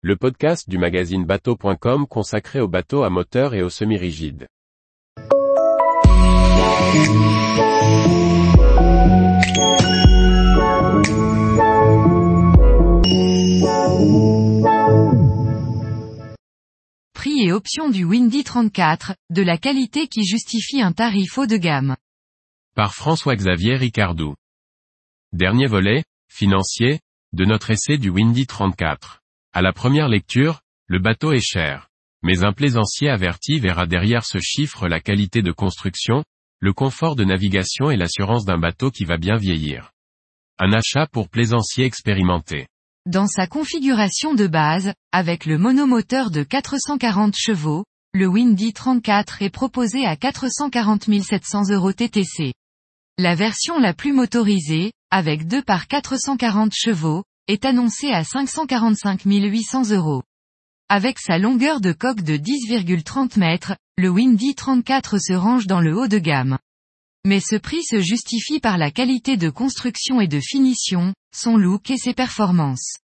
le podcast du magazine bateau.com consacré aux bateaux à moteur et aux semi-rigides. Prix et options du Windy 34, de la qualité qui justifie un tarif haut de gamme. Par François-Xavier Ricardou. Dernier volet, financier, de notre essai du Windy 34. À la première lecture, le bateau est cher. Mais un plaisancier averti verra derrière ce chiffre la qualité de construction, le confort de navigation et l'assurance d'un bateau qui va bien vieillir. Un achat pour plaisancier expérimenté. Dans sa configuration de base, avec le monomoteur de 440 chevaux, le Windy 34 est proposé à 440 700 euros TTC. La version la plus motorisée, avec 2 par 440 chevaux, est annoncée à 545 800 euros. Avec sa longueur de coque de 10,30 mètres, le Windy 34 se range dans le haut de gamme. Mais ce prix se justifie par la qualité de construction et de finition, son look et ses performances.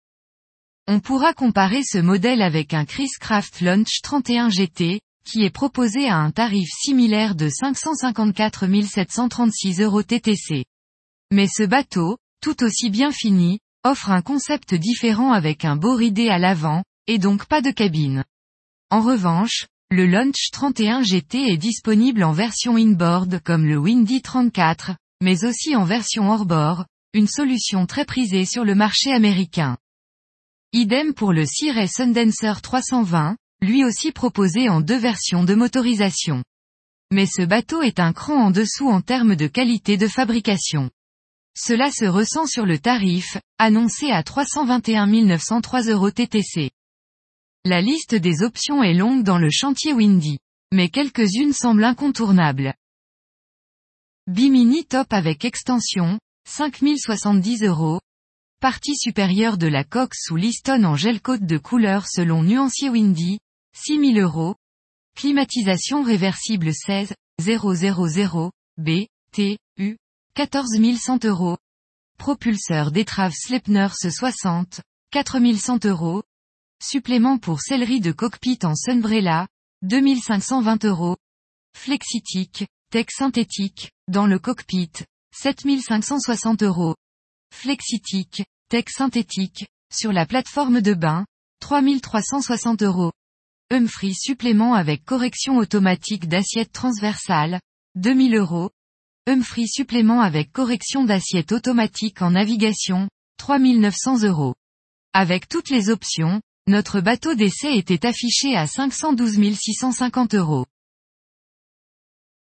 On pourra comparer ce modèle avec un Chris Craft Launch 31 GT, qui est proposé à un tarif similaire de 554 736 euros TTC. Mais ce bateau, tout aussi bien fini, offre un concept différent avec un beau ridé à l'avant, et donc pas de cabine. En revanche, le Launch 31 GT est disponible en version inboard comme le Windy 34, mais aussi en version hors-bord, une solution très prisée sur le marché américain. Idem pour le Sea Sundancer 320, lui aussi proposé en deux versions de motorisation. Mais ce bateau est un cran en dessous en termes de qualité de fabrication. Cela se ressent sur le tarif, annoncé à 321 903 euros TTC. La liste des options est longue dans le chantier Windy. Mais quelques-unes semblent incontournables. Bimini top avec extension, 5070 euros. Partie supérieure de la coque sous liston en gel coat de couleur selon nuancier Windy, 6000 euros. Climatisation réversible 16, 000, B, T, 14100 euros. Propulseur d'étrave Sleipners 60, 4100 euros. Supplément pour sellerie de cockpit en Sunbrella, 2520 euros. Flexitique, tech synthétique, dans le cockpit, 7560 euros. Flexitique, tech synthétique, sur la plateforme de bain, 3360 euros. Humphrey supplément avec correction automatique d'assiette transversale, 2000 euros. Humphrey supplément avec correction d'assiette automatique en navigation, 3900 euros. Avec toutes les options, notre bateau d'essai était affiché à 512 650 euros.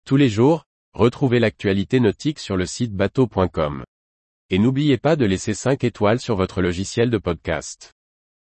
Tous les jours, retrouvez l'actualité nautique sur le site bateau.com. Et n'oubliez pas de laisser 5 étoiles sur votre logiciel de podcast.